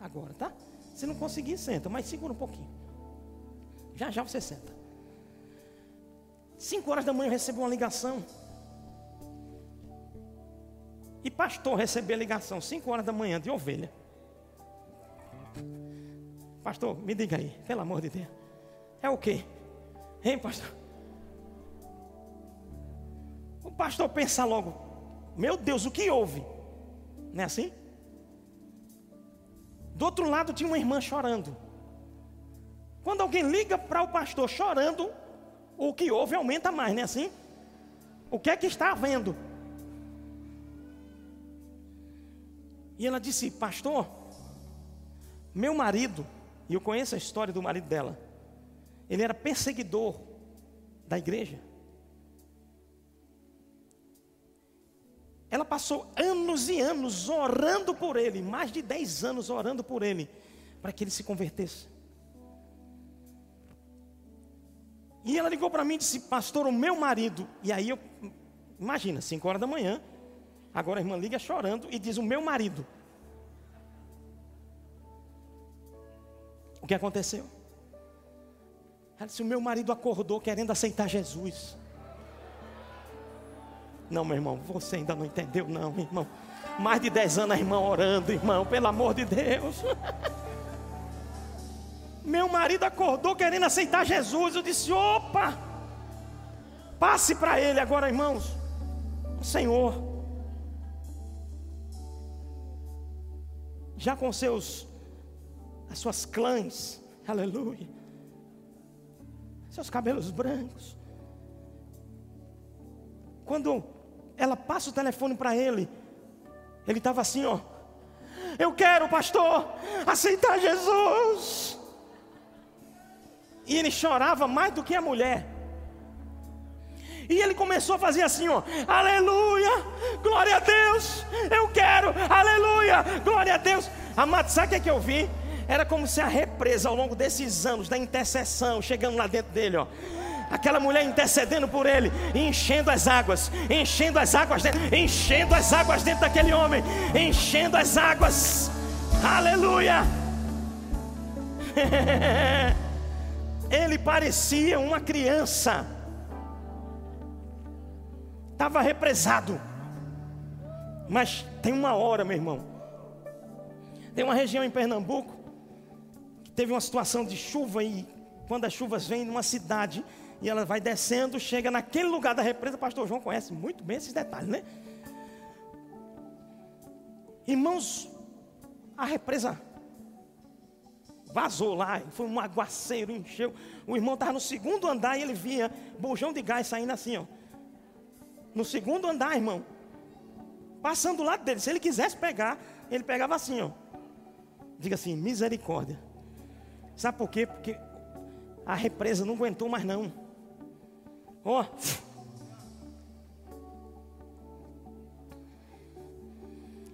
agora, tá? Se não conseguir, senta, mas segura um pouquinho. Já já você senta. Cinco horas da manhã eu recebo uma ligação. E pastor recebeu a ligação, cinco horas da manhã, de ovelha. Pastor, me diga aí, pelo amor de Deus. É o quê? Hein, pastor? O pastor pensa logo, meu Deus, o que houve? Não é assim? Do outro lado tinha uma irmã chorando. Quando alguém liga para o pastor chorando, o que houve aumenta mais, não é assim? O que é que está havendo? E ela disse: Pastor, meu marido, e eu conheço a história do marido dela, ele era perseguidor da igreja. Ela passou anos e anos orando por ele, mais de 10 anos orando por ele, para que ele se convertesse. E ela ligou para mim e disse: Pastor, o meu marido. E aí eu, imagina, 5 horas da manhã, agora a irmã liga chorando e diz: O meu marido. O que aconteceu? Ela disse: O meu marido acordou querendo aceitar Jesus. Não, meu irmão, você ainda não entendeu, não, irmão. Mais de 10 anos a irmã orando, irmão, pelo amor de Deus. Meu marido acordou querendo aceitar Jesus. Eu disse: opa, passe para ele agora, irmãos. Senhor, já com seus, as suas clãs, aleluia, seus cabelos brancos. Quando ela passa o telefone para ele. Ele estava assim, ó. Eu quero, pastor, aceitar Jesus. E ele chorava mais do que a mulher. E ele começou a fazer assim, ó, aleluia, glória a Deus, eu quero, aleluia, glória a Deus. Amado, sabe o que, é que eu vi? Era como se a represa ao longo desses anos da intercessão, chegando lá dentro dele, ó, aquela mulher intercedendo por ele, enchendo as águas, enchendo as águas, dentro, enchendo as águas dentro daquele homem, enchendo as águas, aleluia. ele parecia uma criança, estava represado, mas tem uma hora, meu irmão, tem uma região em Pernambuco que teve uma situação de chuva e quando as chuvas vêm numa cidade e ela vai descendo, chega naquele lugar da represa. Pastor João conhece muito bem esses detalhes, né? Irmãos, a represa vazou lá, foi um aguaceiro, encheu. O irmão estava no segundo andar e ele via bujão de gás saindo assim, ó. No segundo andar, irmão. Passando do lado dele. Se ele quisesse pegar, ele pegava assim, ó. Diga assim, misericórdia. Sabe por quê? Porque a represa não aguentou mais não. Ó. Oh.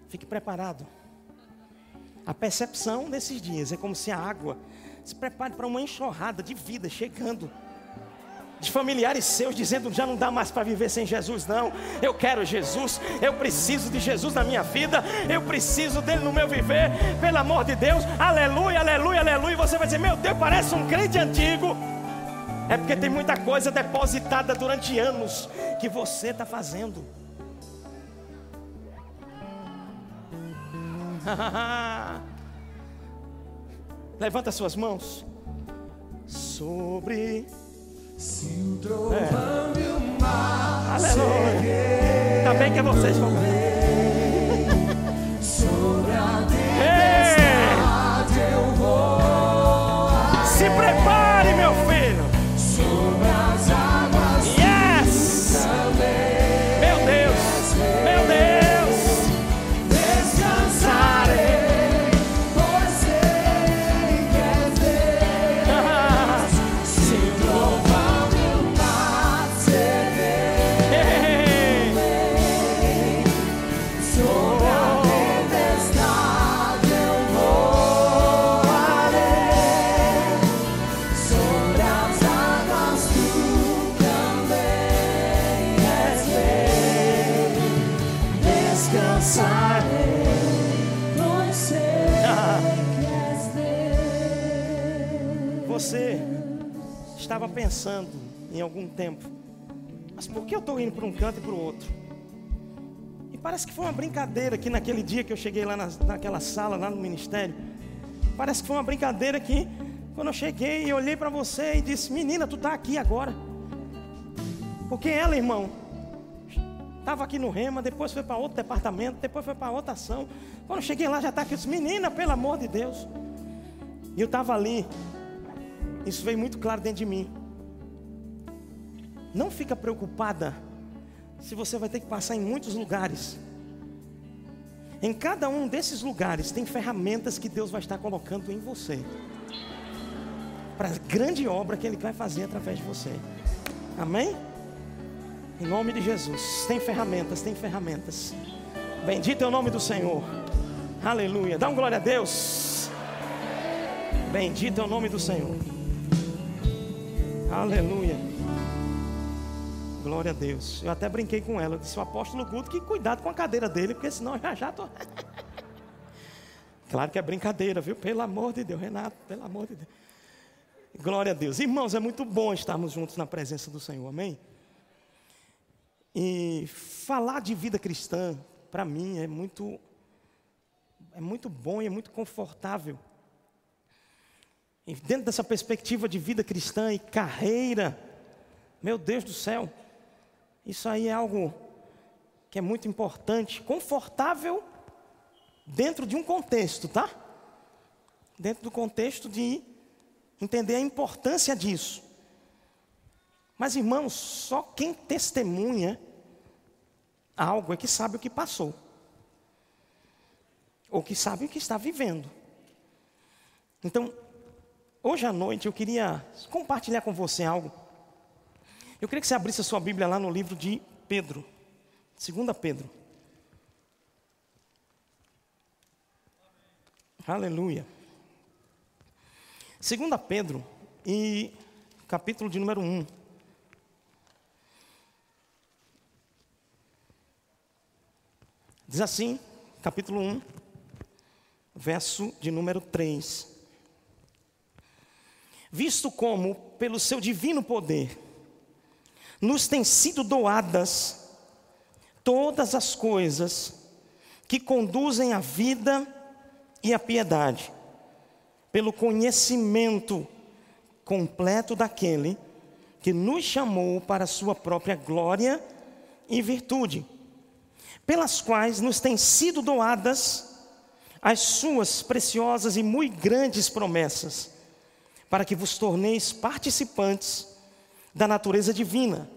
Fique preparado. A percepção nesses dias é como se a água se prepare para uma enxurrada de vida chegando. De familiares seus dizendo já não dá mais para viver sem Jesus, não. Eu quero Jesus, eu preciso de Jesus na minha vida, eu preciso dele no meu viver, pelo amor de Deus, aleluia, aleluia, aleluia. Você vai dizer, meu Deus, parece um crente antigo. É porque tem muita coisa depositada durante anos que você está fazendo. Levanta suas mãos sobre. Se o trovão é. e o mar Aleluia. Ainda bem que é vocês vão. Sobre a tempestade eu vou. Se prepare, meu filho. Você algum tempo, mas por que eu estou indo para um canto e para o outro? E parece que foi uma brincadeira que naquele dia que eu cheguei lá na, naquela sala, lá no ministério, parece que foi uma brincadeira que quando eu cheguei e olhei para você e disse: Menina, tu está aqui agora. Porque ela, irmão, estava aqui no Rema, depois foi para outro departamento, depois foi para outra ação. Quando eu cheguei lá, já está aqui. Eu disse: Menina, pelo amor de Deus. E eu estava ali. Isso veio muito claro dentro de mim. Não fica preocupada se você vai ter que passar em muitos lugares. Em cada um desses lugares tem ferramentas que Deus vai estar colocando em você. Para a grande obra que Ele vai fazer através de você. Amém? Em nome de Jesus. Tem ferramentas, tem ferramentas. Bendito é o nome do Senhor. Aleluia. Dá um glória a Deus. Bendito é o nome do Senhor. Aleluia. Glória a Deus. Eu até brinquei com ela. Eu disse o apóstolo Guto que cuidado com a cadeira dele, porque senão já já tô. claro que é brincadeira, viu? Pelo amor de Deus, Renato, pelo amor de Deus. Glória a Deus. Irmãos, é muito bom estarmos juntos na presença do Senhor. Amém? E falar de vida cristã, para mim, é muito é muito bom e é muito confortável. E dentro dessa perspectiva de vida cristã e carreira, meu Deus do céu, isso aí é algo que é muito importante, confortável dentro de um contexto, tá? Dentro do contexto de entender a importância disso. Mas irmãos, só quem testemunha algo é que sabe o que passou. Ou que sabe o que está vivendo. Então, Hoje à noite eu queria compartilhar com você algo. Eu queria que você abrisse a sua Bíblia lá no livro de Pedro, 2 Pedro. Aleluia. 2 Pedro e capítulo de número 1. Diz assim, capítulo 1, verso de número 3 visto como, pelo seu divino poder, nos têm sido doadas todas as coisas que conduzem à vida e à piedade, pelo conhecimento completo daquele que nos chamou para a sua própria glória e virtude, pelas quais nos têm sido doadas as suas preciosas e muito grandes promessas para que vos torneis participantes da natureza divina,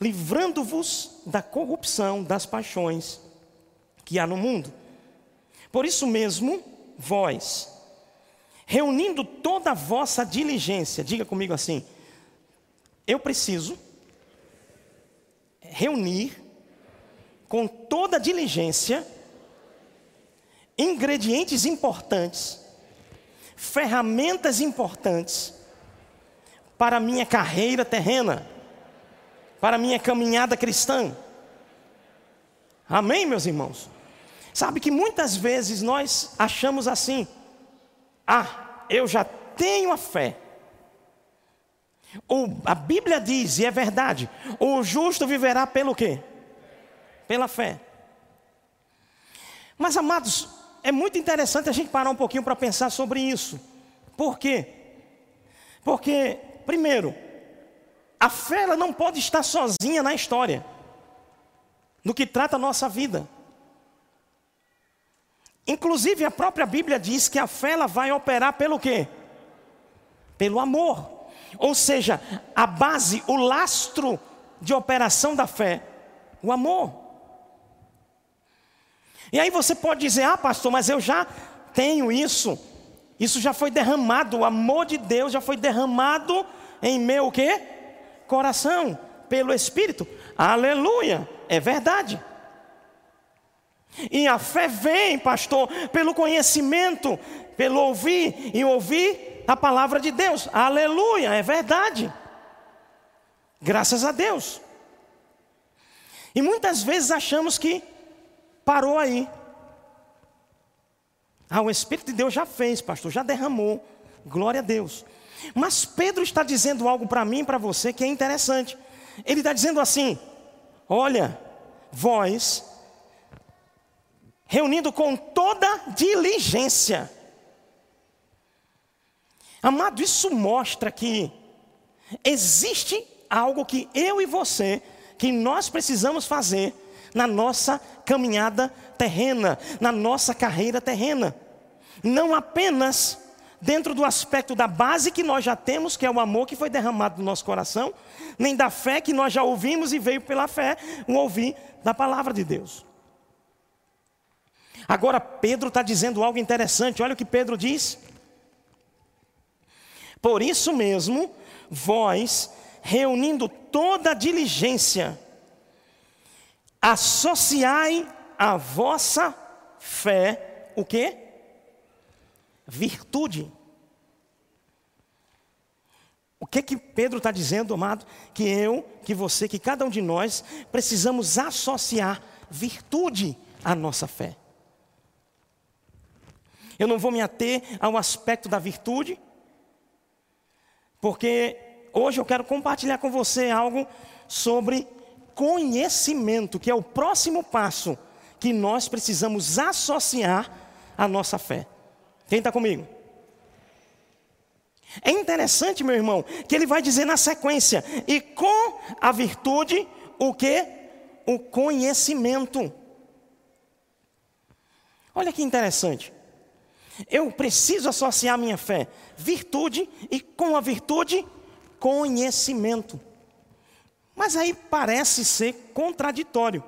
livrando-vos da corrupção das paixões que há no mundo. Por isso mesmo, vós, reunindo toda a vossa diligência, diga comigo assim: eu preciso reunir com toda diligência ingredientes importantes ferramentas importantes para a minha carreira terrena, para a minha caminhada cristã. Amém, meus irmãos? Sabe que muitas vezes nós achamos assim: ah, eu já tenho a fé. Ou a Bíblia diz, e é verdade, o justo viverá pelo quê? Pela fé. Mas amados, é muito interessante a gente parar um pouquinho para pensar sobre isso. Por quê? Porque, primeiro, a fé ela não pode estar sozinha na história, no que trata a nossa vida. Inclusive a própria Bíblia diz que a fé ela vai operar pelo quê? Pelo amor. Ou seja, a base, o lastro de operação da fé, o amor. E aí você pode dizer: "Ah, pastor, mas eu já tenho isso. Isso já foi derramado, o amor de Deus já foi derramado em meu quê? Coração, pelo Espírito. Aleluia! É verdade. E a fé vem, pastor, pelo conhecimento, pelo ouvir e ouvir a palavra de Deus. Aleluia, é verdade. Graças a Deus. E muitas vezes achamos que parou aí. Ah, o Espírito de Deus já fez, pastor, já derramou. Glória a Deus. Mas Pedro está dizendo algo para mim e para você que é interessante. Ele está dizendo assim: olha, vós, reunindo com toda diligência. Amado, isso mostra que existe algo que eu e você, que nós precisamos fazer na nossa caminhada terrena, na nossa carreira terrena. Não apenas dentro do aspecto da base que nós já temos, que é o amor que foi derramado no nosso coração, nem da fé que nós já ouvimos e veio pela fé o ouvir da palavra de Deus. Agora, Pedro está dizendo algo interessante, olha o que Pedro diz. Por isso mesmo, vós, reunindo toda a diligência, associai a vossa fé, o que? Virtude. O que que Pedro está dizendo, amado? Que eu, que você, que cada um de nós precisamos associar virtude à nossa fé. Eu não vou me ater ao aspecto da virtude, porque hoje eu quero compartilhar com você algo sobre conhecimento, que é o próximo passo que nós precisamos associar à nossa fé. Quem está comigo? É interessante, meu irmão, que ele vai dizer na sequência: e com a virtude, o que? O conhecimento. Olha que interessante. Eu preciso associar minha fé, virtude, e com a virtude, conhecimento. Mas aí parece ser contraditório.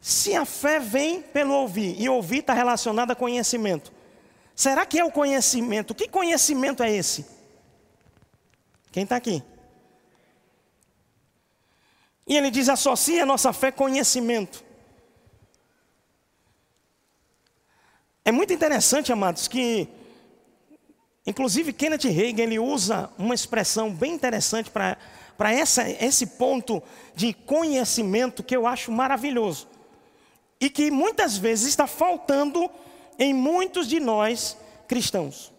Se a fé vem pelo ouvir, e ouvir está relacionado a conhecimento, será que é o conhecimento? Que conhecimento é esse? Quem está aqui? E ele diz: associa a nossa fé conhecimento. É muito interessante, amados, que inclusive Kenneth Reagan ele usa uma expressão bem interessante para para esse ponto de conhecimento que eu acho maravilhoso e que muitas vezes está faltando em muitos de nós cristãos.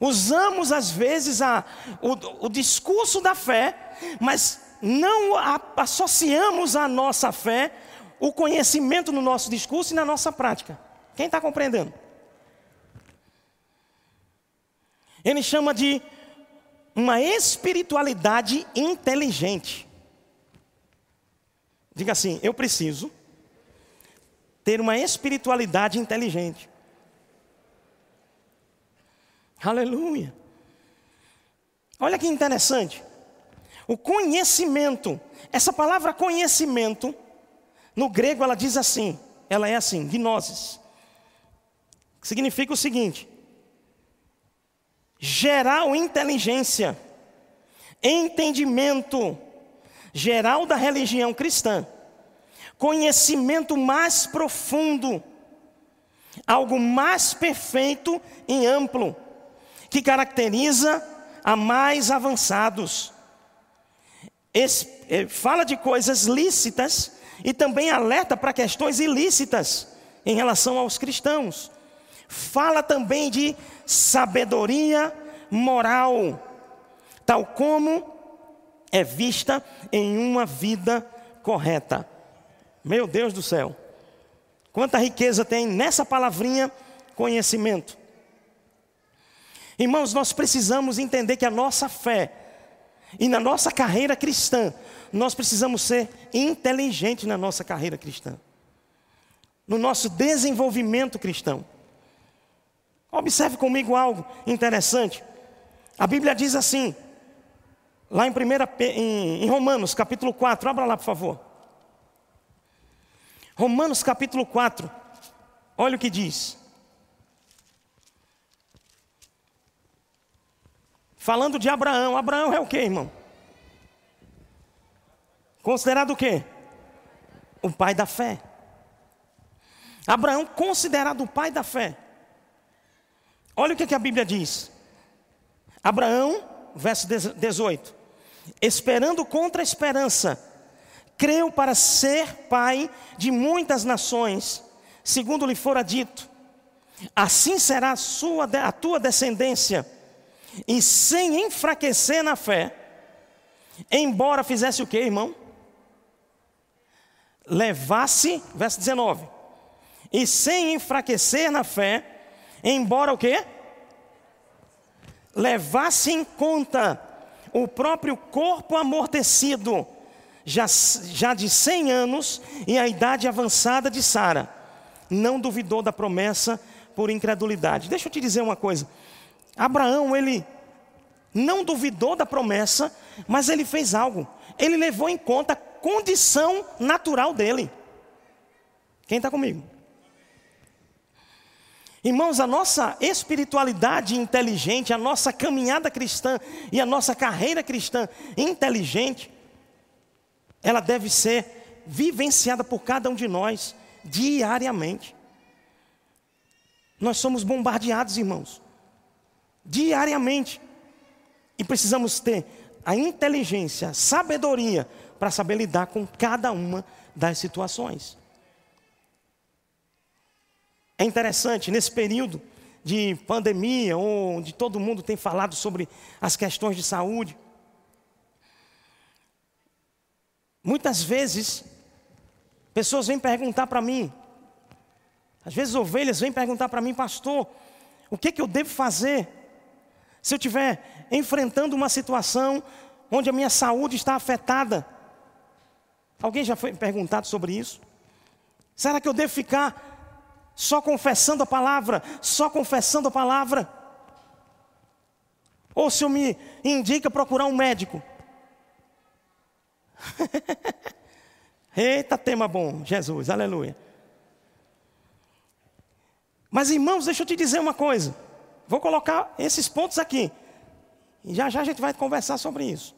Usamos às vezes a, o, o discurso da fé, mas não a, associamos a nossa fé o conhecimento no nosso discurso e na nossa prática. Quem está compreendendo? Ele chama de uma espiritualidade inteligente. Diga assim: eu preciso ter uma espiritualidade inteligente. Aleluia. Olha que interessante. O conhecimento, essa palavra conhecimento, no grego ela diz assim, ela é assim, gnosis. Significa o seguinte: geral inteligência, entendimento geral da religião cristã, conhecimento mais profundo, algo mais perfeito e amplo, que caracteriza a mais avançados. Eh, fala de coisas lícitas e também alerta para questões ilícitas em relação aos cristãos fala também de sabedoria moral, tal como é vista em uma vida correta. Meu Deus do céu, quanta riqueza tem nessa palavrinha conhecimento. Irmãos, nós precisamos entender que a nossa fé e na nossa carreira cristã, nós precisamos ser inteligentes na nossa carreira cristã, no nosso desenvolvimento cristão. Observe comigo algo interessante. A Bíblia diz assim, lá em, primeira, em, em Romanos capítulo 4, abra lá por favor. Romanos capítulo 4, olha o que diz. Falando de Abraão, Abraão é o que, irmão? Considerado o quê? O pai da fé. Abraão considerado o pai da fé. Olha o que, a Bíblia diz. Abraão, verso 18: Esperando contra a esperança, creu para ser pai de muitas nações, segundo lhe fora dito. Assim será a, sua, a tua descendência. e sem enfraquecer na fé, embora fizesse o que, irmão? Levasse, verso 19, e sem enfraquecer na fé, embora o que? Levasse em conta o próprio corpo amortecido, já, já de 100 anos e a idade avançada de Sara, não duvidou da promessa por incredulidade. Deixa eu te dizer uma coisa. Abraão, ele não duvidou da promessa, mas ele fez algo. Ele levou em conta a condição natural dele. Quem está comigo? Irmãos, a nossa espiritualidade inteligente, a nossa caminhada cristã e a nossa carreira cristã inteligente, ela deve ser vivenciada por cada um de nós diariamente. Nós somos bombardeados, irmãos, diariamente. E precisamos ter a inteligência, a sabedoria para saber lidar com cada uma das situações. É interessante, nesse período de pandemia, onde todo mundo tem falado sobre as questões de saúde, muitas vezes, pessoas vêm perguntar para mim, às vezes ovelhas vêm perguntar para mim, pastor, o que, que eu devo fazer se eu estiver enfrentando uma situação onde a minha saúde está afetada? Alguém já foi perguntado sobre isso? Será que eu devo ficar só confessando a palavra, só confessando a palavra? Ou se eu me indica procurar um médico? Eita, tema bom, Jesus, aleluia. Mas irmãos, deixa eu te dizer uma coisa. Vou colocar esses pontos aqui. E já já a gente vai conversar sobre isso.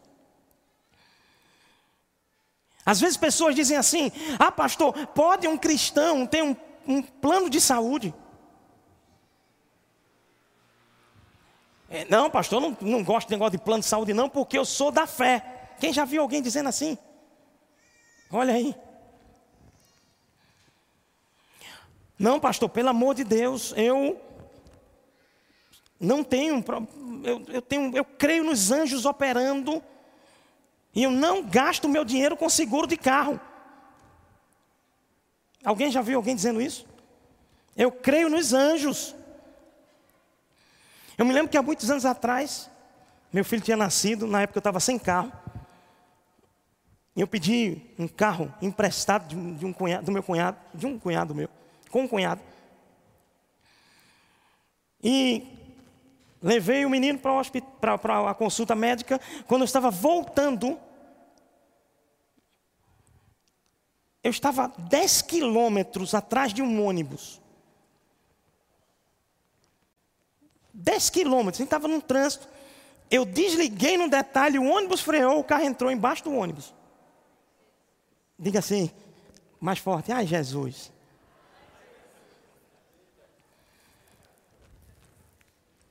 Às vezes pessoas dizem assim: Ah, pastor, pode um cristão ter um, um plano de saúde? É, não, pastor, não, não gosto de negócio de plano de saúde, não, porque eu sou da fé. Quem já viu alguém dizendo assim? Olha aí. Não, pastor, pelo amor de Deus, eu não tenho, eu, eu, tenho, eu creio nos anjos operando e eu não gasto meu dinheiro com seguro de carro. Alguém já viu alguém dizendo isso? Eu creio nos anjos. Eu me lembro que há muitos anos atrás, meu filho tinha nascido, na época eu estava sem carro. E eu pedi um carro emprestado de, de um cunhado, do meu cunhado, de um cunhado meu com um cunhado. E levei o menino para a consulta médica. Quando eu estava voltando, eu estava 10 quilômetros atrás de um ônibus. 10 quilômetros, a gente estava num trânsito. Eu desliguei no detalhe, o ônibus freou, o carro entrou embaixo do ônibus. Diga assim, mais forte, ai Jesus.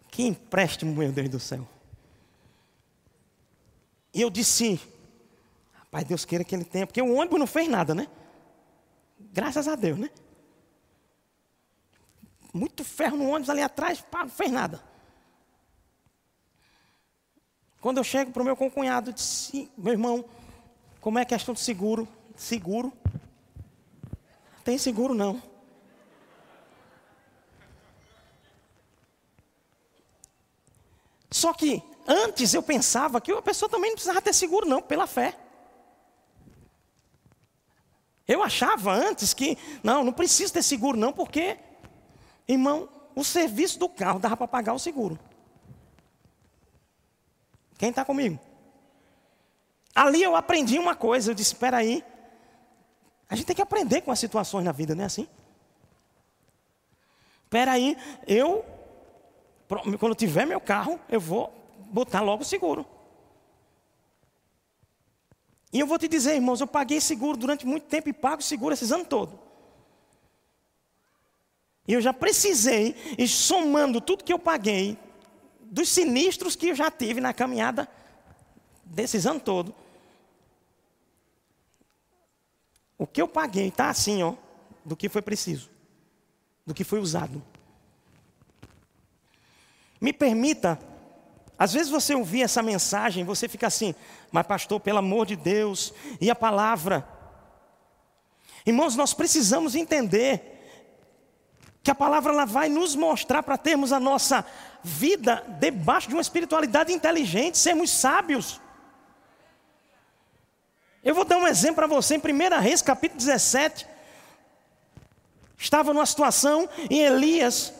Que empréstimo, meu Deus do céu. E eu disse, rapaz, Deus queira que ele tenha, porque o ônibus não fez nada, né? Graças a Deus, né? Muito ferro no ônibus ali atrás, pá, não fez nada. Quando eu chego para o meu concunhado, disse, meu irmão, como é a questão de seguro? Seguro? Tem seguro não. Só que antes eu pensava que a pessoa também não precisava ter seguro, não, pela fé. Eu achava antes que, não, não precisa ter seguro, não, porque, irmão, o serviço do carro dava para pagar o seguro. Quem está comigo? Ali eu aprendi uma coisa, eu disse: espera aí, a gente tem que aprender com as situações na vida, não é assim? Espera aí, eu quando tiver meu carro, eu vou botar logo o seguro. E eu vou te dizer, irmãos, eu paguei seguro durante muito tempo e pago seguro esses anos todos. E eu já precisei, e somando tudo que eu paguei, dos sinistros que eu já tive na caminhada desses anos todos, o que eu paguei está assim, ó, do que foi preciso, do que foi usado. Me permita Às vezes você ouvir essa mensagem, você fica assim, mas pastor, pelo amor de Deus, e a palavra? Irmãos, nós precisamos entender que a palavra ela vai nos mostrar para termos a nossa vida debaixo de uma espiritualidade inteligente, sermos sábios. Eu vou dar um exemplo para você em 1 Reis, capítulo 17. Estava numa situação em Elias,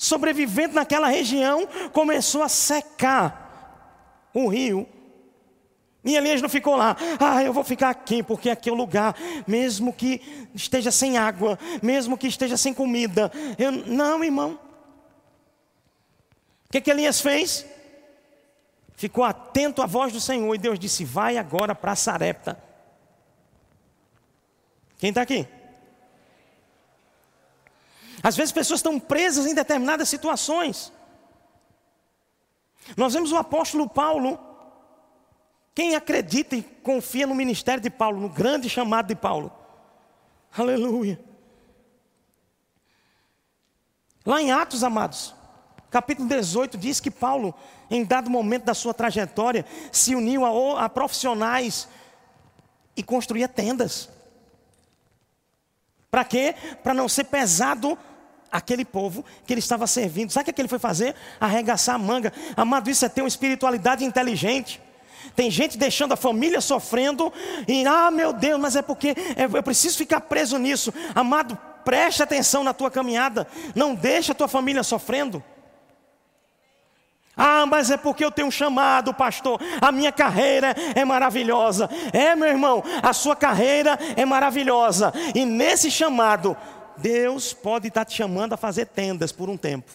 sobrevivendo naquela região, começou a secar o rio. E Elias não ficou lá, ah, eu vou ficar aqui, porque aqui é o lugar, mesmo que esteja sem água, mesmo que esteja sem comida. Eu, não, irmão. O que, que Elias fez? Ficou atento à voz do Senhor e Deus disse: Vai agora para Sarepta. Quem está aqui? Às vezes pessoas estão presas em determinadas situações. Nós vemos o apóstolo Paulo. Quem acredita e confia no ministério de Paulo, no grande chamado de Paulo? Aleluia. Lá em Atos, amados, capítulo 18, diz que Paulo, em dado momento da sua trajetória, se uniu a, a profissionais e construía tendas. Para quê? Para não ser pesado aquele povo que ele estava servindo. Sabe o que ele foi fazer? Arregaçar a manga. Amado, isso é ter uma espiritualidade inteligente. Tem gente deixando a família sofrendo e, ah, meu Deus, mas é porque eu preciso ficar preso nisso. Amado, preste atenção na tua caminhada. Não deixe a tua família sofrendo. Ah, mas é porque eu tenho um chamado, pastor. A minha carreira é maravilhosa. É, meu irmão, a sua carreira é maravilhosa. E nesse chamado, Deus pode estar te chamando a fazer tendas por um tempo.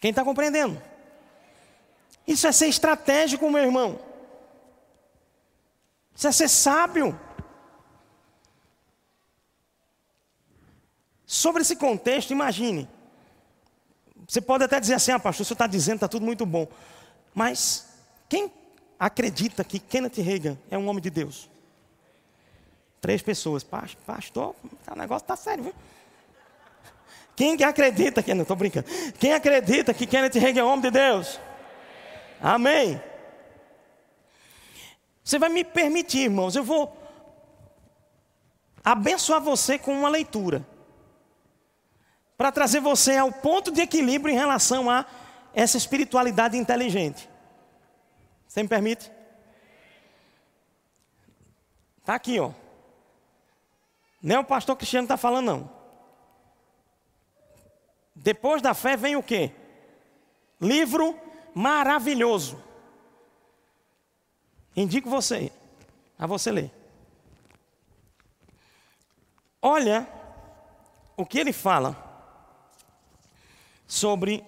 Quem está compreendendo? Isso é ser estratégico, meu irmão. Isso é ser sábio. Sobre esse contexto, imagine. Você pode até dizer assim, ah, pastor, o senhor está dizendo, está tudo muito bom. Mas quem acredita que Kenneth Reagan é um homem de Deus? Três pessoas. Pastor, o negócio está sério, viu? Quem que acredita que não estou brincando? Quem acredita que Kenneth Reagan é homem de Deus? Amém. Você vai me permitir, irmãos, eu vou abençoar você com uma leitura para trazer você ao ponto de equilíbrio em relação a essa espiritualidade inteligente. Você me permite? Está aqui, ó. Nem o pastor Cristiano está falando, não. Depois da fé vem o quê? Livro maravilhoso. Indico você, a você ler. Olha o que ele fala sobre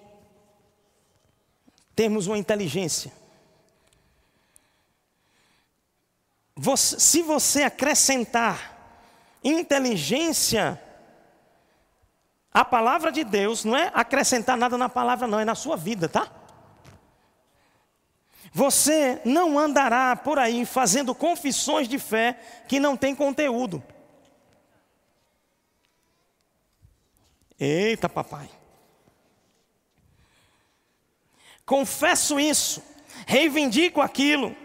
termos uma inteligência. Você, se você acrescentar inteligência à palavra de Deus, não é acrescentar nada na palavra, não, é na sua vida, tá? Você não andará por aí fazendo confissões de fé que não tem conteúdo. Eita, papai. Confesso isso, reivindico aquilo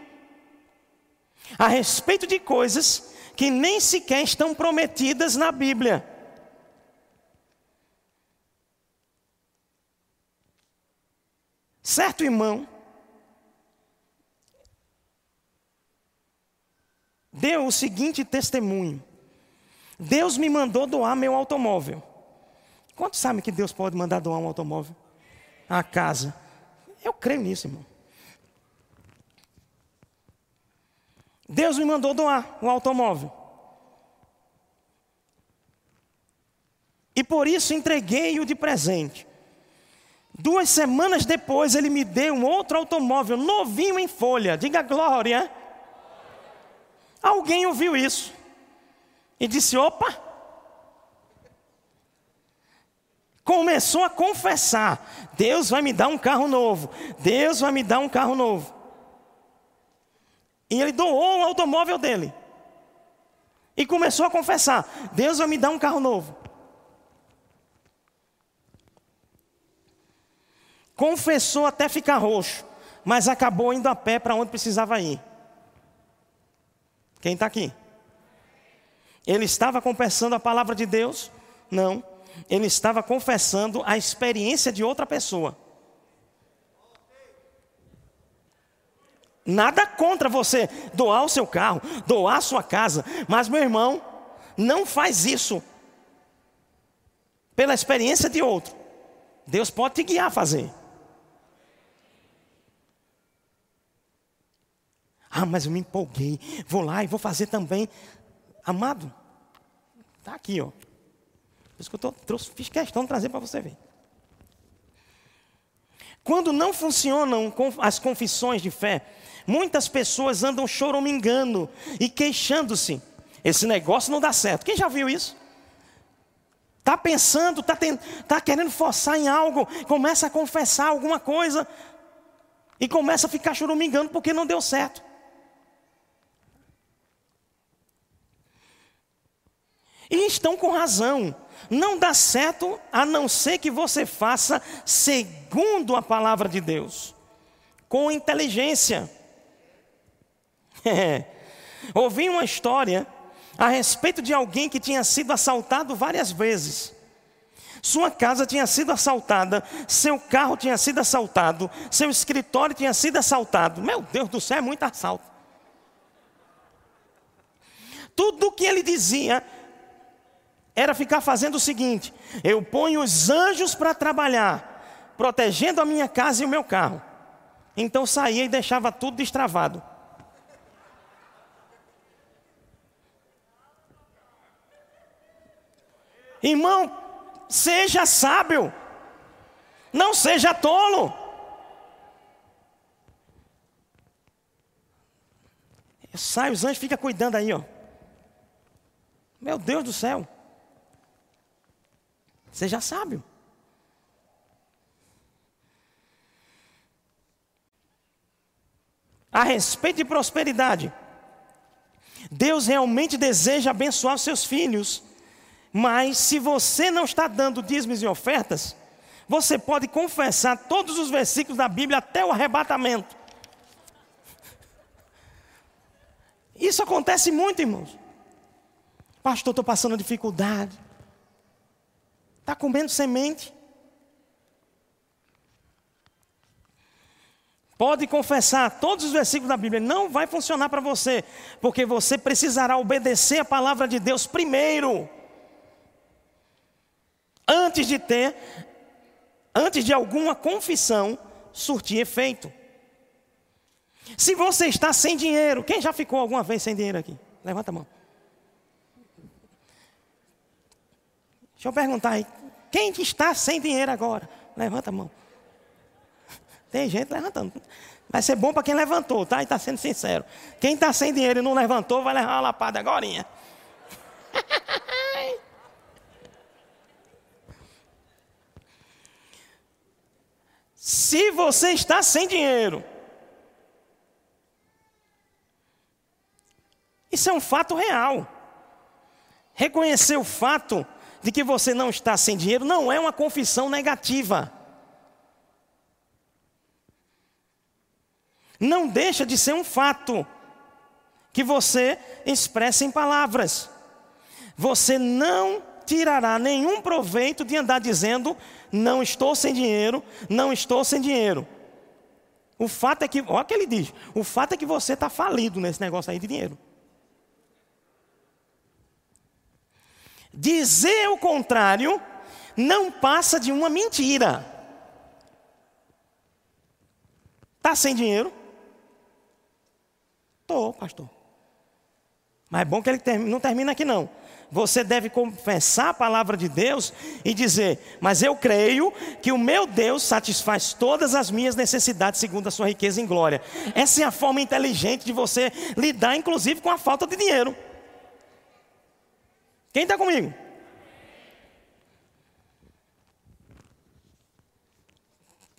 a respeito de coisas que nem sequer estão prometidas na Bíblia. Certo, irmão? Deu o seguinte testemunho: Deus me mandou doar meu automóvel. Quantos sabem que Deus pode mandar doar um automóvel? A casa. Eu creio nisso, irmão. Deus me mandou doar um automóvel. E por isso entreguei-o de presente. Duas semanas depois, ele me deu um outro automóvel, novinho em folha. Diga glória. Alguém ouviu isso e disse: opa. Começou a confessar: Deus vai me dar um carro novo. Deus vai me dar um carro novo. E ele doou o automóvel dele. E começou a confessar: Deus vai me dar um carro novo. Confessou até ficar roxo, mas acabou indo a pé para onde precisava ir. Quem está aqui? Ele estava confessando a palavra de Deus? Não. Ele estava confessando a experiência de outra pessoa. Nada contra você doar o seu carro, doar a sua casa, mas meu irmão, não faz isso pela experiência de outro. Deus pode te guiar a fazer. Ah, mas eu me empolguei, vou lá e vou fazer também. Amado, está aqui, ó. Por isso que eu tô, trouxe, fiz questão de trazer para você ver. Quando não funcionam as confissões de fé, muitas pessoas andam choramingando e queixando-se. Esse negócio não dá certo. Quem já viu isso? Está pensando, está tá querendo forçar em algo, começa a confessar alguma coisa e começa a ficar choramingando porque não deu certo. E estão com razão. Não dá certo a não ser que você faça segundo a palavra de Deus, com inteligência. Ouvi uma história a respeito de alguém que tinha sido assaltado várias vezes. Sua casa tinha sido assaltada, seu carro tinha sido assaltado, seu escritório tinha sido assaltado. Meu Deus do céu, é muito assalto. Tudo o que ele dizia era ficar fazendo o seguinte: eu ponho os anjos para trabalhar, protegendo a minha casa e o meu carro. Então saía e deixava tudo destravado. Irmão, seja sábio, não seja tolo. Sai, os anjos ficam cuidando aí, ó. Meu Deus do céu. Seja sábio. A respeito de prosperidade, Deus realmente deseja abençoar os seus filhos, mas se você não está dando dízimos e ofertas, você pode confessar todos os versículos da Bíblia até o arrebatamento. Isso acontece muito, irmãos. Pastor, estou passando dificuldade. Está comendo semente. Pode confessar todos os versículos da Bíblia, não vai funcionar para você, porque você precisará obedecer a palavra de Deus primeiro, antes de ter, antes de alguma confissão surtir efeito. Se você está sem dinheiro, quem já ficou alguma vez sem dinheiro aqui? Levanta a mão. Deixa eu perguntar aí. Quem está sem dinheiro agora? Levanta a mão. Tem gente levantando. Vai ser bom para quem levantou, tá? E está sendo sincero. Quem está sem dinheiro e não levantou, vai levar uma lapada agora. Se você está sem dinheiro, isso é um fato real. Reconhecer o fato de que você não está sem dinheiro não é uma confissão negativa. Não deixa de ser um fato que você expressa em palavras. Você não tirará nenhum proveito de andar dizendo: não estou sem dinheiro, não estou sem dinheiro. O fato é que, olha o que ele diz: o fato é que você está falido nesse negócio aí de dinheiro. Dizer o contrário não passa de uma mentira. Está sem dinheiro? Estou, pastor. Mas é bom que ele não termina aqui não. Você deve confessar a palavra de Deus e dizer: Mas eu creio que o meu Deus satisfaz todas as minhas necessidades segundo a sua riqueza em glória. Essa é a forma inteligente de você lidar, inclusive, com a falta de dinheiro. Quem está comigo?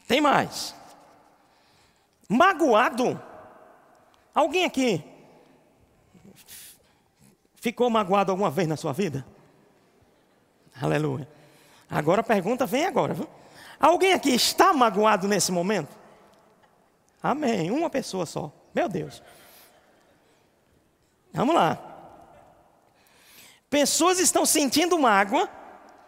Tem mais. Magoado. Alguém aqui ficou magoado alguma vez na sua vida? Aleluia. Agora a pergunta vem agora. Viu? Alguém aqui está magoado nesse momento? Amém. Uma pessoa só. Meu Deus. Vamos lá. Pessoas estão sentindo mágoa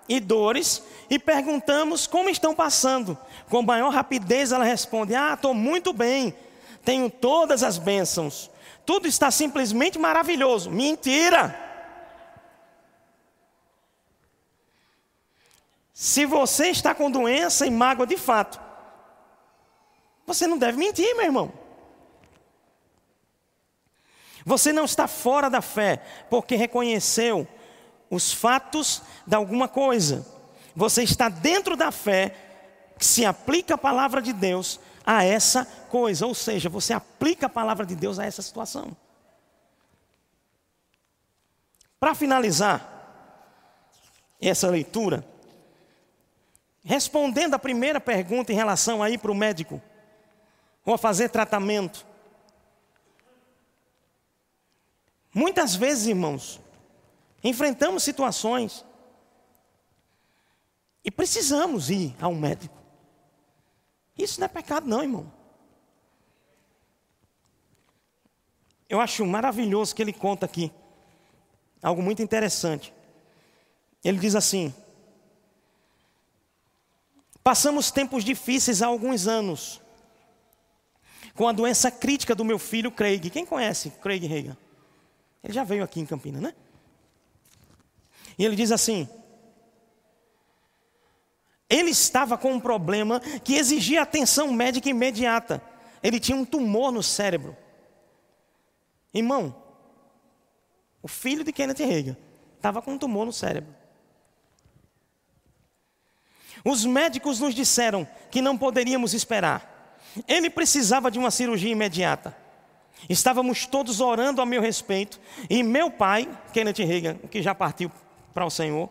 e dores e perguntamos como estão passando. Com maior rapidez ela responde: Ah, estou muito bem, tenho todas as bênçãos, tudo está simplesmente maravilhoso. Mentira! Se você está com doença e mágoa de fato, você não deve mentir, meu irmão. Você não está fora da fé porque reconheceu os fatos de alguma coisa. Você está dentro da fé que se aplica a palavra de Deus a essa coisa, ou seja, você aplica a palavra de Deus a essa situação. Para finalizar essa leitura, respondendo a primeira pergunta em relação aí para o médico, ou a fazer tratamento. Muitas vezes, irmãos, enfrentamos situações e precisamos ir a um médico. Isso não é pecado, não, irmão. Eu acho maravilhoso que ele conta aqui algo muito interessante. Ele diz assim: Passamos tempos difíceis há alguns anos, com a doença crítica do meu filho Craig. Quem conhece Craig Reagan? Ele já veio aqui em Campinas, né? E ele diz assim: ele estava com um problema que exigia atenção médica imediata. Ele tinha um tumor no cérebro. Irmão, o filho de Kenneth Reagan estava com um tumor no cérebro. Os médicos nos disseram que não poderíamos esperar. Ele precisava de uma cirurgia imediata. Estávamos todos orando a meu respeito, e meu pai, Kenneth Reagan, que já partiu para o Senhor,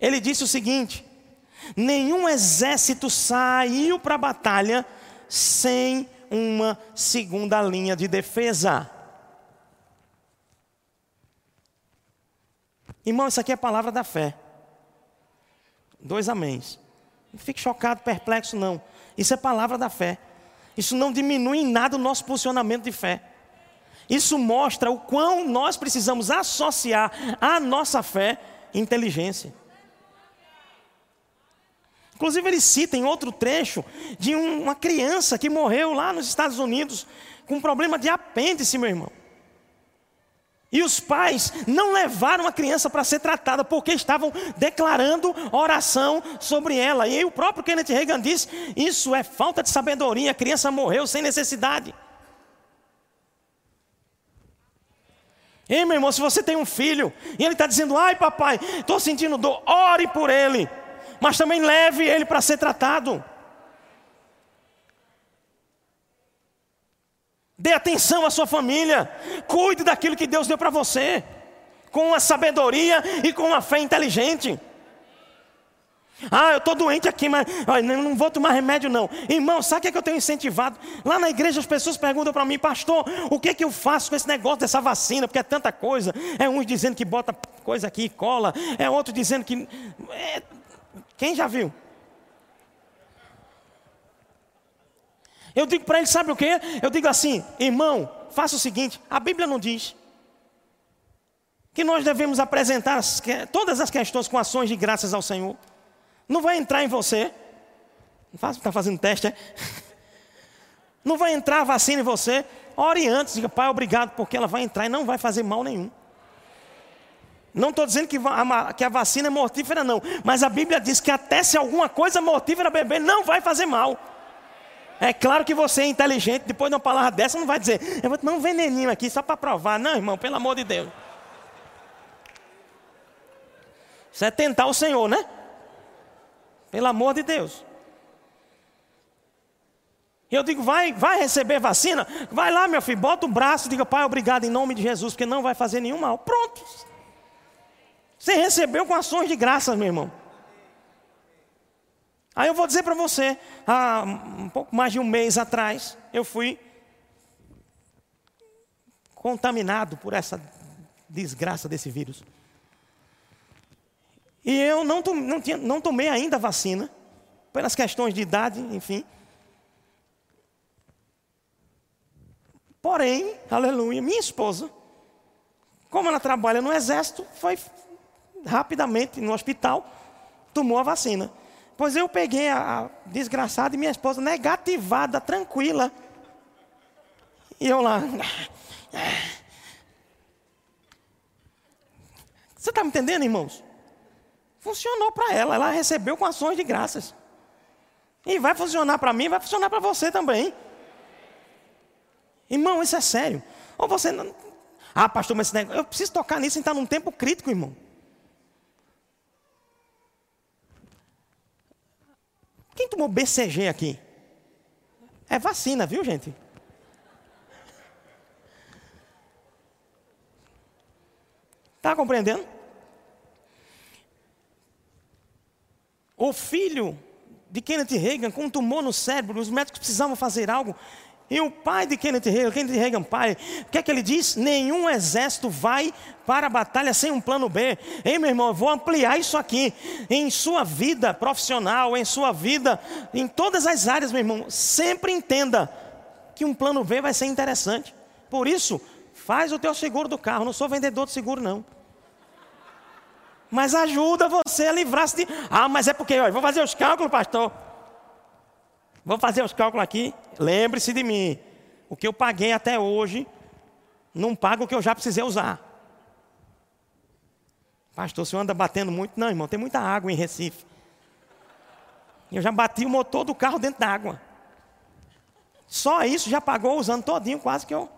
ele disse o seguinte: nenhum exército saiu para a batalha sem uma segunda linha de defesa. Irmão, isso aqui é a palavra da fé. Dois améns. Não fique chocado, perplexo, não. Isso é palavra da fé. Isso não diminui em nada o nosso posicionamento de fé. Isso mostra o quão nós precisamos associar a nossa fé inteligência. Inclusive, ele cita em outro trecho de uma criança que morreu lá nos Estados Unidos com um problema de apêndice, meu irmão. E os pais não levaram a criança para ser tratada porque estavam declarando oração sobre ela. E o próprio Kenneth Reagan disse: Isso é falta de sabedoria, a criança morreu sem necessidade. Ei, meu irmão, se você tem um filho e ele está dizendo: Ai, papai, estou sentindo dor, ore por ele, mas também leve ele para ser tratado. Dê atenção à sua família. Cuide daquilo que Deus deu para você. Com a sabedoria e com a fé inteligente. Ah, eu estou doente aqui, mas não vou tomar remédio não. Irmão, sabe o que, é que eu tenho incentivado? Lá na igreja as pessoas perguntam para mim, pastor, o que é que eu faço com esse negócio dessa vacina? Porque é tanta coisa. É uns dizendo que bota coisa aqui e cola. É outro dizendo que... É... Quem já viu? Eu digo para ele, sabe o que? Eu digo assim, irmão, faça o seguinte: a Bíblia não diz que nós devemos apresentar as, todas as questões com ações de graças ao Senhor. Não vai entrar em você. Está fazendo teste, é? Não vai entrar a vacina em você. Ore antes, diga, pai, obrigado, porque ela vai entrar e não vai fazer mal nenhum. Não estou dizendo que a, que a vacina é mortífera, não. Mas a Bíblia diz que até se alguma coisa mortífera beber, não vai fazer mal. É claro que você é inteligente, depois de uma palavra dessa, não vai dizer, eu vou tomar um veneninho aqui só para provar. Não, irmão, pelo amor de Deus. Isso é tentar o Senhor, né? Pelo amor de Deus. Eu digo, vai, vai receber vacina? Vai lá, meu filho, bota o braço e diga, pai, obrigado em nome de Jesus, porque não vai fazer nenhum mal. Pronto. Você recebeu com ações de graça, meu irmão. Aí eu vou dizer para você, há um pouco mais de um mês atrás, eu fui contaminado por essa desgraça desse vírus. E eu não, não, tinha, não tomei ainda a vacina. pelas questões de idade, enfim. Porém, aleluia, minha esposa, como ela trabalha no exército, foi rapidamente no hospital, tomou a vacina. Pois eu peguei a, a desgraçada e minha esposa negativada, tranquila. E eu lá. Você está me entendendo, irmãos? Funcionou para ela, ela recebeu com ações de graças. E vai funcionar para mim, vai funcionar para você também. Irmão, isso é sério. Ou você não. Ah, pastor, mas esse negócio... eu preciso tocar nisso, está num tempo crítico, irmão. Quem tomou BCG aqui? É vacina, viu, gente? Está compreendendo? O filho de Kenneth Reagan com um tumor no cérebro, os médicos precisavam fazer algo. E o pai de Kenneth Reagan, Kenneth Reagan pai, o que é que ele diz? Nenhum exército vai para a batalha sem um plano B. Ei, meu irmão, eu vou ampliar isso aqui. Em sua vida profissional, em sua vida, em todas as áreas, meu irmão, sempre entenda que um plano B vai ser interessante. Por isso, faz o teu seguro do carro. Não sou vendedor de seguro, não. Mas ajuda você a livrar-se de. Ah, mas é porque, olha, vou fazer os cálculos, pastor. Vou fazer os cálculos aqui. Lembre-se de mim. O que eu paguei até hoje, não pago o que eu já precisei usar. Pastor, o senhor anda batendo muito? Não, irmão, tem muita água em Recife. Eu já bati o motor do carro dentro d'água. Só isso já pagou usando todinho, quase que eu.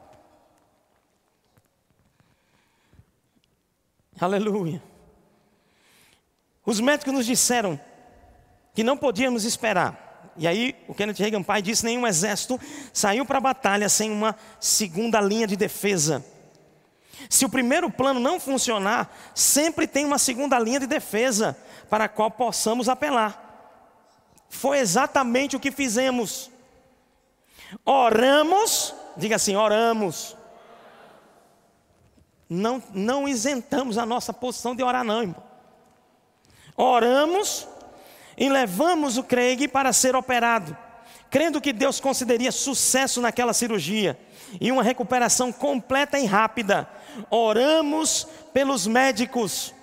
Aleluia. Os médicos nos disseram que não podíamos esperar e aí o Kenneth Reagan pai disse: nenhum exército saiu para a batalha sem uma segunda linha de defesa. Se o primeiro plano não funcionar, sempre tem uma segunda linha de defesa para a qual possamos apelar. Foi exatamente o que fizemos. Oramos, diga assim, oramos. Não, não isentamos a nossa posição de orar, não, irmão. Oramos e levamos o Craig para ser operado, crendo que Deus concederia sucesso naquela cirurgia e uma recuperação completa e rápida. Oramos pelos médicos.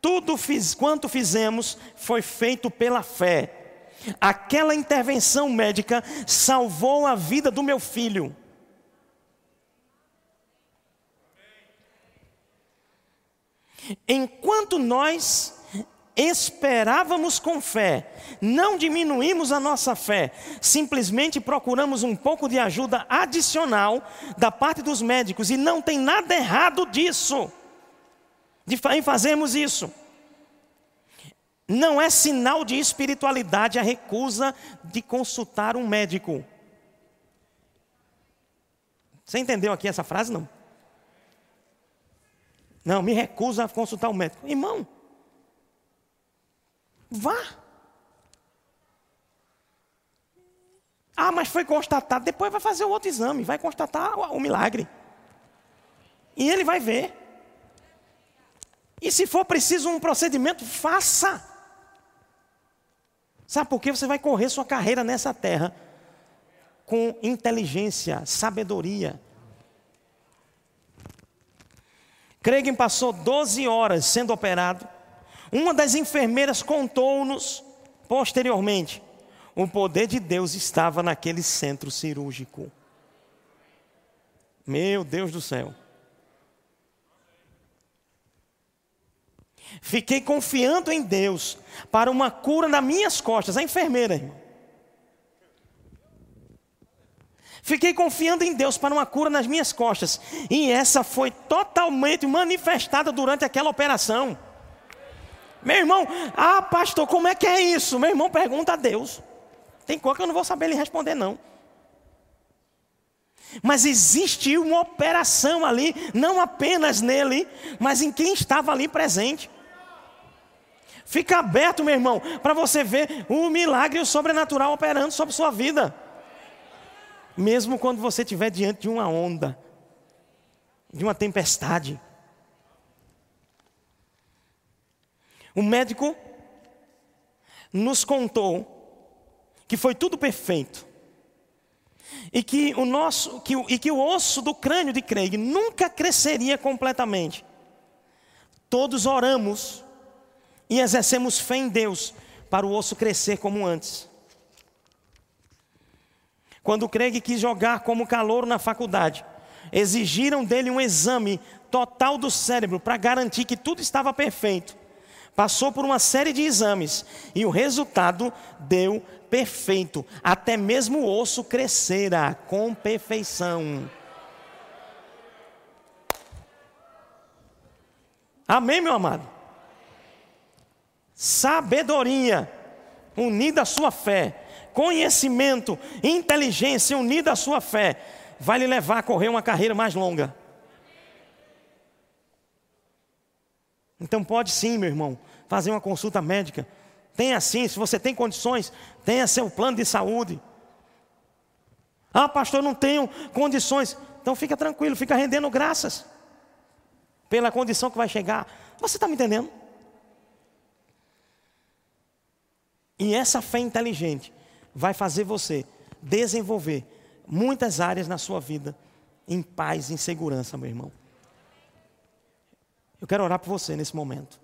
Tudo fiz, quanto fizemos foi feito pela fé. Aquela intervenção médica salvou a vida do meu filho. Enquanto nós esperávamos com fé, não diminuímos a nossa fé, simplesmente procuramos um pouco de ajuda adicional da parte dos médicos, e não tem nada errado disso, de em fazermos isso. Não é sinal de espiritualidade a recusa de consultar um médico. Você entendeu aqui essa frase? Não. Não, me recusa a consultar um médico. Irmão, Vá. Ah, mas foi constatado. Depois vai fazer o outro exame, vai constatar o milagre. E ele vai ver. E se for preciso um procedimento, faça. Sabe por quê? Você vai correr sua carreira nessa terra com inteligência, sabedoria. Craig passou 12 horas sendo operado uma das enfermeiras contou-nos posteriormente: o poder de Deus estava naquele centro cirúrgico. Meu Deus do céu. Fiquei confiando em Deus para uma cura nas minhas costas, a enfermeira, irmão. Fiquei confiando em Deus para uma cura nas minhas costas, e essa foi totalmente manifestada durante aquela operação. Meu irmão, ah, pastor, como é que é isso? Meu irmão pergunta a Deus. Tem coisa que eu não vou saber lhe responder, não. Mas existe uma operação ali, não apenas nele, mas em quem estava ali presente. Fica aberto, meu irmão, para você ver o milagre o sobrenatural operando sobre sua vida. Mesmo quando você estiver diante de uma onda, de uma tempestade. O médico nos contou que foi tudo perfeito. E que o nosso que, e que o osso do crânio de Craig nunca cresceria completamente. Todos oramos e exercemos fé em Deus para o osso crescer como antes. Quando Craig quis jogar como calor na faculdade, exigiram dele um exame total do cérebro para garantir que tudo estava perfeito. Passou por uma série de exames e o resultado deu perfeito. Até mesmo o osso crescerá com perfeição. Amém, meu amado? Sabedoria unida à sua fé, conhecimento, inteligência unida à sua fé, vai lhe levar a correr uma carreira mais longa. Então pode sim, meu irmão, fazer uma consulta médica. Tenha sim, se você tem condições, tenha seu plano de saúde. Ah, pastor, não tenho condições. Então fica tranquilo, fica rendendo graças pela condição que vai chegar. Você está me entendendo? E essa fé inteligente vai fazer você desenvolver muitas áreas na sua vida em paz, em segurança, meu irmão. Eu quero orar por você nesse momento.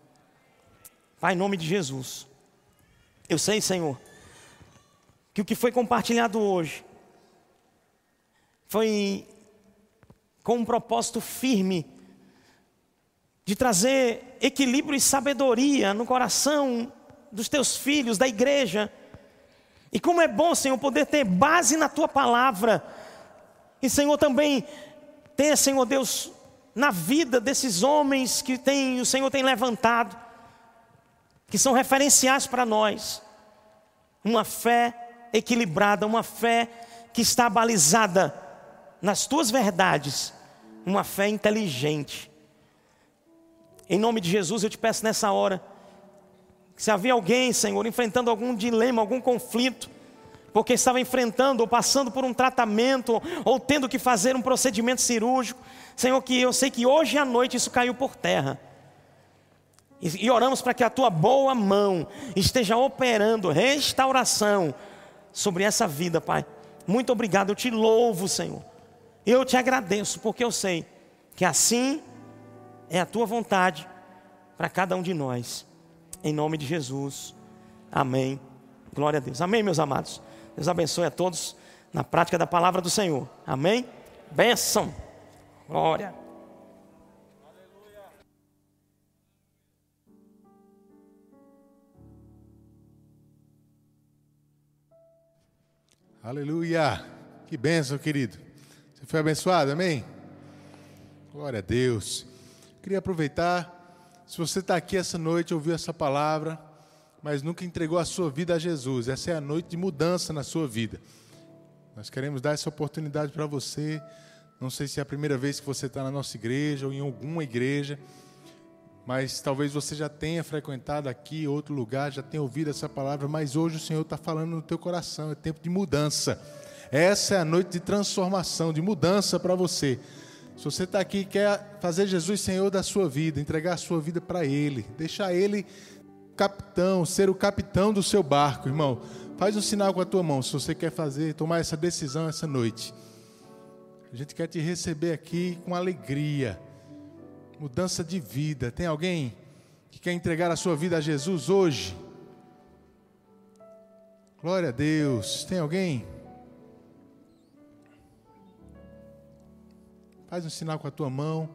Pai, em nome de Jesus. Eu sei, Senhor, que o que foi compartilhado hoje foi com um propósito firme de trazer equilíbrio e sabedoria no coração dos teus filhos, da igreja. E como é bom, Senhor, poder ter base na tua palavra. E, Senhor, também ter, Senhor Deus, na vida desses homens que tem, o Senhor tem levantado, que são referenciais para nós. Uma fé equilibrada, uma fé que está balizada nas tuas verdades, uma fé inteligente. Em nome de Jesus, eu te peço nessa hora, se havia alguém, Senhor, enfrentando algum dilema, algum conflito, porque estava enfrentando ou passando por um tratamento, ou tendo que fazer um procedimento cirúrgico. Senhor, que eu sei que hoje à noite isso caiu por terra. E, e oramos para que a tua boa mão esteja operando restauração sobre essa vida, Pai. Muito obrigado, eu te louvo, Senhor. Eu te agradeço, porque eu sei que assim é a tua vontade para cada um de nós. Em nome de Jesus. Amém. Glória a Deus. Amém, meus amados. Deus abençoe a todos na prática da palavra do Senhor. Amém? Benção. Glória. Aleluia. Que bênção, querido. Você foi abençoado, amém? Glória a Deus. Queria aproveitar, se você está aqui essa noite, ouviu essa palavra, mas nunca entregou a sua vida a Jesus. Essa é a noite de mudança na sua vida. Nós queremos dar essa oportunidade para você. Não sei se é a primeira vez que você está na nossa igreja ou em alguma igreja, mas talvez você já tenha frequentado aqui outro lugar, já tenha ouvido essa palavra, mas hoje o Senhor está falando no teu coração. É tempo de mudança. Essa é a noite de transformação, de mudança para você. Se você está aqui e quer fazer Jesus Senhor da sua vida, entregar a sua vida para Ele, deixar Ele capitão, ser o capitão do seu barco, irmão. Faz um sinal com a tua mão se você quer fazer, tomar essa decisão essa noite. A gente quer te receber aqui com alegria. Mudança de vida. Tem alguém que quer entregar a sua vida a Jesus hoje? Glória a Deus. Tem alguém? Faz um sinal com a tua mão.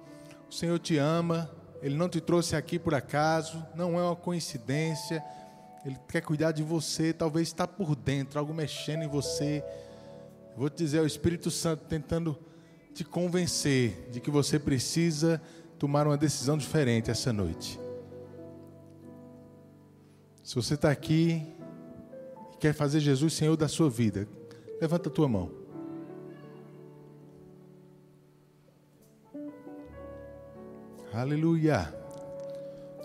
O Senhor te ama. Ele não te trouxe aqui por acaso, não é uma coincidência. Ele quer cuidar de você, talvez está por dentro, algo mexendo em você. Vou te dizer, é o Espírito Santo tentando te convencer de que você precisa tomar uma decisão diferente essa noite. Se você está aqui e quer fazer Jesus Senhor da sua vida, levanta a tua mão. Aleluia.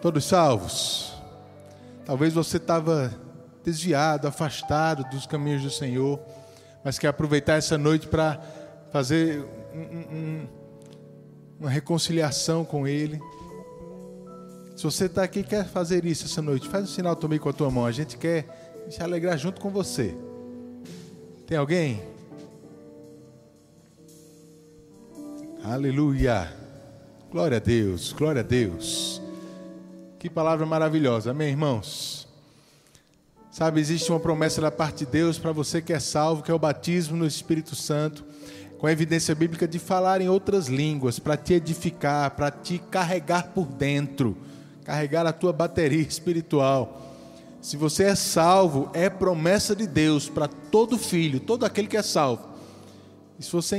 Todos salvos. Talvez você estava desviado, afastado dos caminhos do Senhor, mas quer aproveitar essa noite para fazer um, um, uma reconciliação com Ele. Se você está aqui e quer fazer isso essa noite, faz um sinal também com a tua mão. A gente quer se alegrar junto com você. Tem alguém? Aleluia. Glória a Deus, glória a Deus. Que palavra maravilhosa, amém, irmãos? Sabe, existe uma promessa da parte de Deus para você que é salvo, que é o batismo no Espírito Santo, com a evidência bíblica de falar em outras línguas, para te edificar, para te carregar por dentro, carregar a tua bateria espiritual. Se você é salvo, é promessa de Deus para todo filho, todo aquele que é salvo. E se você